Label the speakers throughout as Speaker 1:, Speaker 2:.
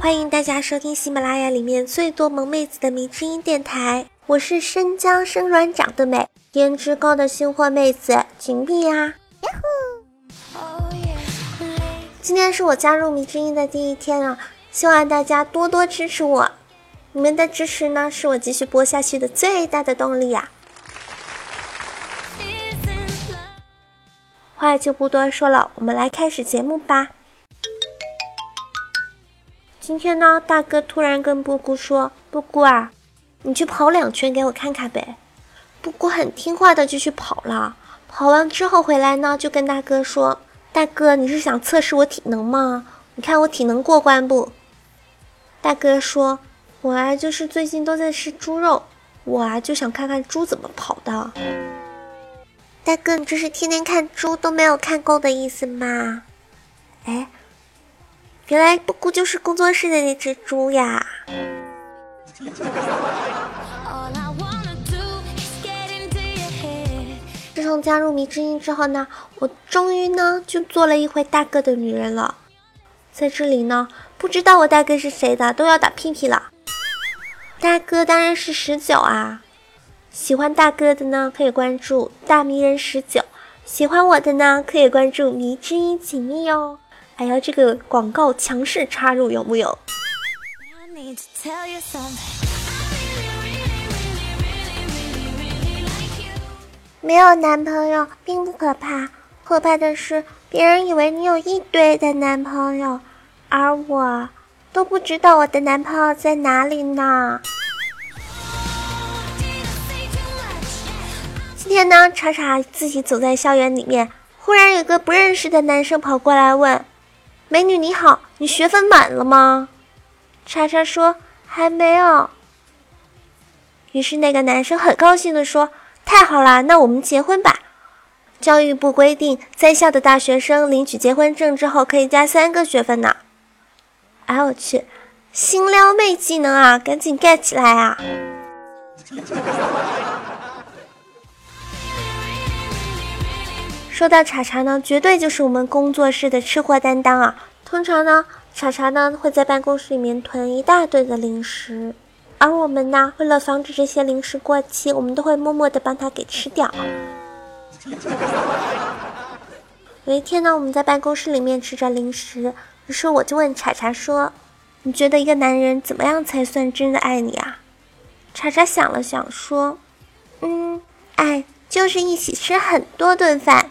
Speaker 1: 欢迎大家收听喜马拉雅里面最多萌妹子的迷之音电台，我是生姜生软长得美，颜值高的新货妹子锦碧呀！今天是我加入迷之音的第一天啊，希望大家多多支持我，你们的支持呢，是我继续播下去的最大的动力呀！话就不多说了，我们来开始节目吧。今天呢，大哥突然跟布谷说：“布谷啊，你去跑两圈给我看看呗。”布谷很听话的就去跑了。跑完之后回来呢，就跟大哥说：“大哥，你是想测试我体能吗？你看我体能过关不？”大哥说：“我啊，就是最近都在吃猪肉，我啊就想看看猪怎么跑的。”大哥，你这是天天看猪都没有看够的意思吗？哎。原来布谷就是工作室的那只猪呀！自从加入迷之音之后呢，我终于呢就做了一回大哥的女人了。在这里呢，不知道我大哥是谁的都要打屁屁了。大哥当然是十九啊！喜欢大哥的呢，可以关注大迷人十九；喜欢我的呢，可以关注迷之音锦觅哦。哎呀，这个广告强势插入有木有？没有男朋友并不可怕，可怕的是别人以为你有一堆的男朋友，而我都不知道我的男朋友在哪里呢。天呢，查查自己走在校园里面，忽然有个不认识的男生跑过来问。美女你好，你学分满了吗？叉叉说还没有。于是那个男生很高兴的说：“太好了，那我们结婚吧。”教育部规定，在校的大学生领取结婚证之后可以加三个学分呢。哎我去，新撩妹技能啊，赶紧 get 起来啊！说到茶茶呢，绝对就是我们工作室的吃货担当啊！通常呢，茶茶呢会在办公室里面囤一大堆的零食，而我们呢，为了防止这些零食过期，我们都会默默的帮他给吃掉。有一天呢，我们在办公室里面吃着零食，于是我就问茶茶说：“你觉得一个男人怎么样才算真的爱你啊？”茶茶想了想说：“嗯，爱。”就是一起吃很多顿饭，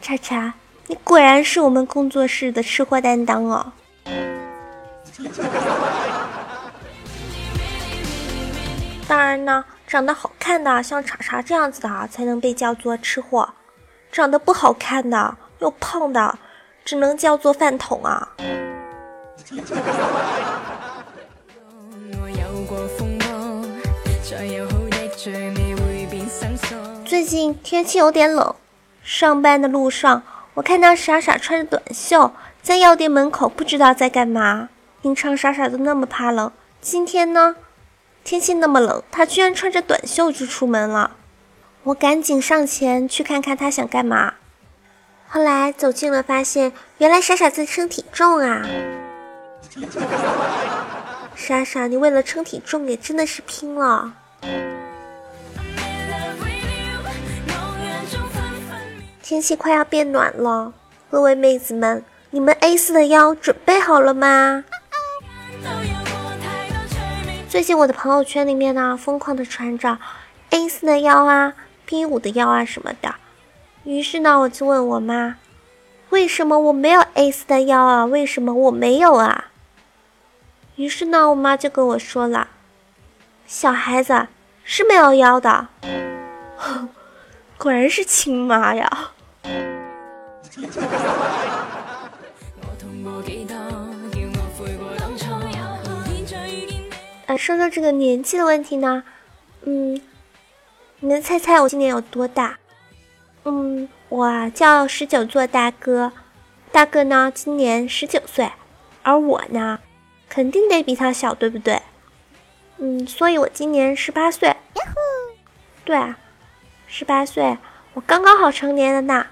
Speaker 1: 叉叉，你果然是我们工作室的吃货担当哦。当然呢，长得好看的像叉叉这样子的啊，才能被叫做吃货；长得不好看的又胖的，只能叫做饭桶啊。近天气有点冷，上班的路上我看到傻傻穿着短袖在药店门口，不知道在干嘛。平常傻傻都那么怕冷，今天呢，天气那么冷，他居然穿着短袖就出门了。我赶紧上前去看看他想干嘛。后来走近了，发现原来傻傻在称体重啊！傻傻，你为了称体重也真的是拼了。天气快要变暖了，各位妹子们，你们 A 四的腰准备好了吗？最近我的朋友圈里面呢，疯狂的传着 A 四的腰啊，B 五的腰啊什么的。于是呢，我就问我妈，为什么我没有 A 四的腰啊？为什么我没有啊？于是呢，我妈就跟我说了，小孩子是没有腰的。果然是亲妈呀！呃，说到这个年纪的问题呢，嗯，你们猜猜我今年有多大？嗯，我叫十九座大哥，大哥呢今年十九岁，而我呢肯定得比他小，对不对？嗯，所以我今年十八岁。对，十八岁，我刚刚好成年了呢。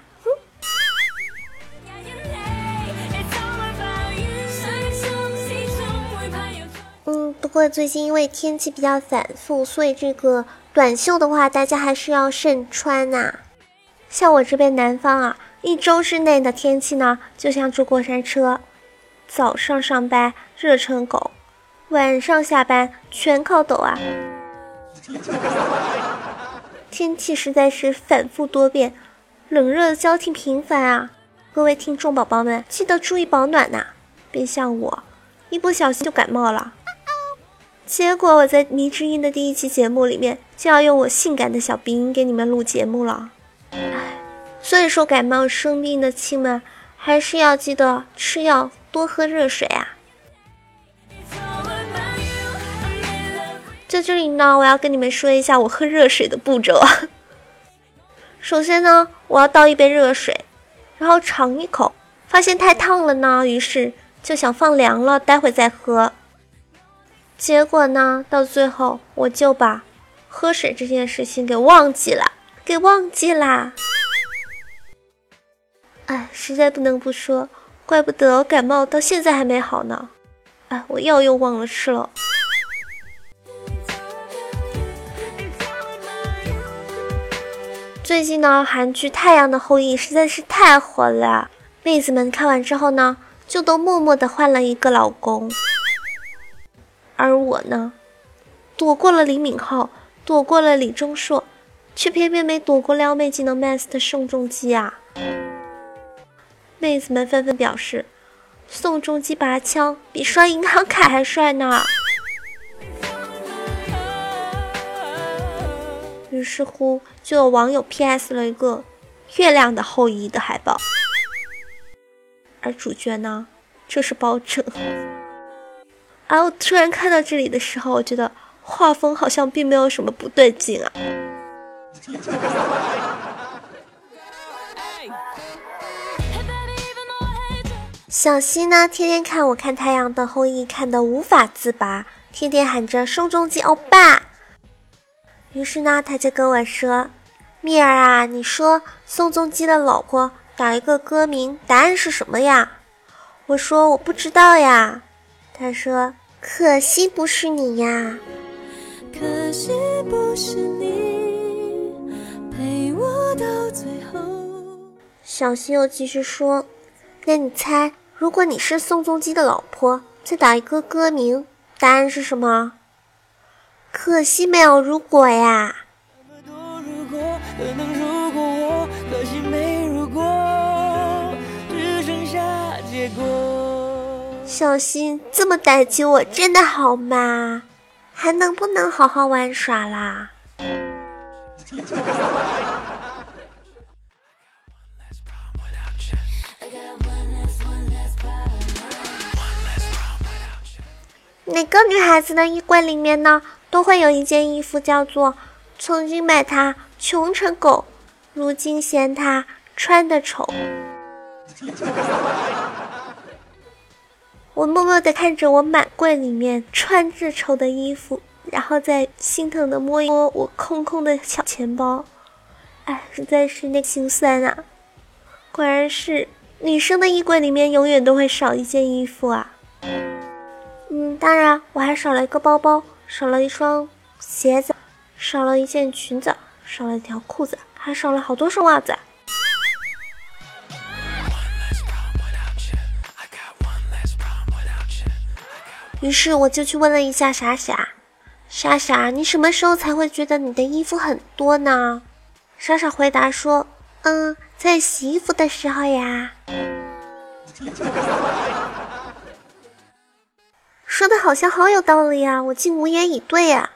Speaker 1: 不过最近因为天气比较反复，所以这个短袖的话，大家还是要慎穿呐。像我这边南方啊，一周之内的天气呢，就像坐过山车，早上上班热成狗，晚上下班全靠抖啊。天气实在是反复多变，冷热交替频繁啊！各位听众宝宝们，记得注意保暖呐，别像我，一不小心就感冒了。结果我在迷之音的第一期节目里面，就要用我性感的小鼻音给你们录节目了。唉，所以说感冒生病的亲们，还是要记得吃药，多喝热水啊。在这里呢，我要跟你们说一下我喝热水的步骤啊。首先呢，我要倒一杯热水，然后尝一口，发现太烫了呢，于是就想放凉了，待会再喝。结果呢，到最后我就把喝水这件事情给忘记了，给忘记啦。哎，实在不能不说，怪不得我感冒到现在还没好呢。哎，我药又忘了吃了。最近呢，韩剧《太阳的后裔》实在是太火了，妹子们看完之后呢，就都默默的换了一个老公。而我呢，躲过了李敏镐，躲过了李钟硕，却偏偏没躲过撩妹技能 max 的宋仲基啊！妹子们纷纷表示，宋仲基拔枪比刷银行卡还帅呢。于是乎，就有网友 P.S 了一个《月亮的后裔》的海报，而主角呢，就是包拯。而我突然看到这里的时候，我觉得画风好像并没有什么不对劲啊。小西呢，天天看我看《太阳的后裔》，看得无法自拔，天天喊着宋仲基欧巴。于是呢，他就跟我说：“蜜儿啊，你说宋仲基的老婆打一个歌名，答案是什么呀？”我说：“我不知道呀。”他说：“可惜不是你呀。”可惜不是你陪我到最后。小西又继续说：“那你猜，如果你是宋仲基的老婆，再打一个歌名，答案是什么？”可惜没有如果呀。小新这么逮起我，真的好吗？还能不能好好玩耍啦？哪个女孩子的衣柜里面呢？都会有一件衣服，叫做“曾经买它穷成狗，如今嫌它穿的丑”。我默默地看着我满柜里面穿着丑的衣服，然后再心疼地摸一摸我空空的小钱包，哎，实在是那心酸啊！果然是女生的衣柜里面永远都会少一件衣服啊。嗯，当然我还少了一个包包。少了一双鞋子，少了一件裙子，少了一条裤子，还少了好多双袜子。于是我就去问了一下傻傻，傻傻，你什么时候才会觉得你的衣服很多呢？傻傻回答说：“嗯，在洗衣服的时候呀。”说的好像好有道理呀，我竟无言以对呀。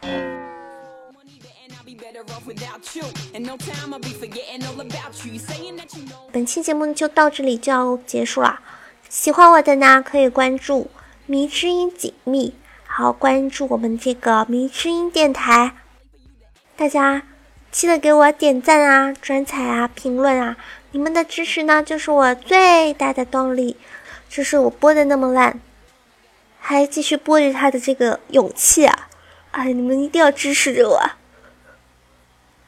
Speaker 1: 本期节目就到这里就要结束了，喜欢我的呢可以关注迷之音紧密，好关注我们这个迷之音电台，大家记得给我点赞啊、转采啊、评论啊，你们的支持呢就是我最大的动力，就是我播的那么烂。还继续播着他的这个勇气啊！哎，你们一定要支持着我。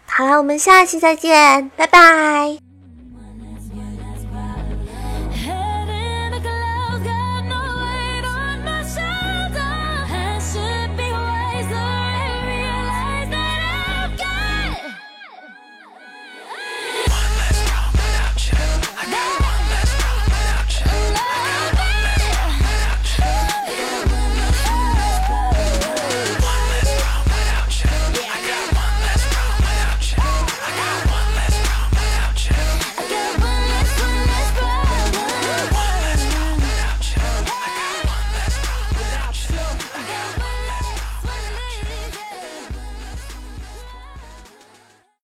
Speaker 1: 好了，我们下期再见，拜拜。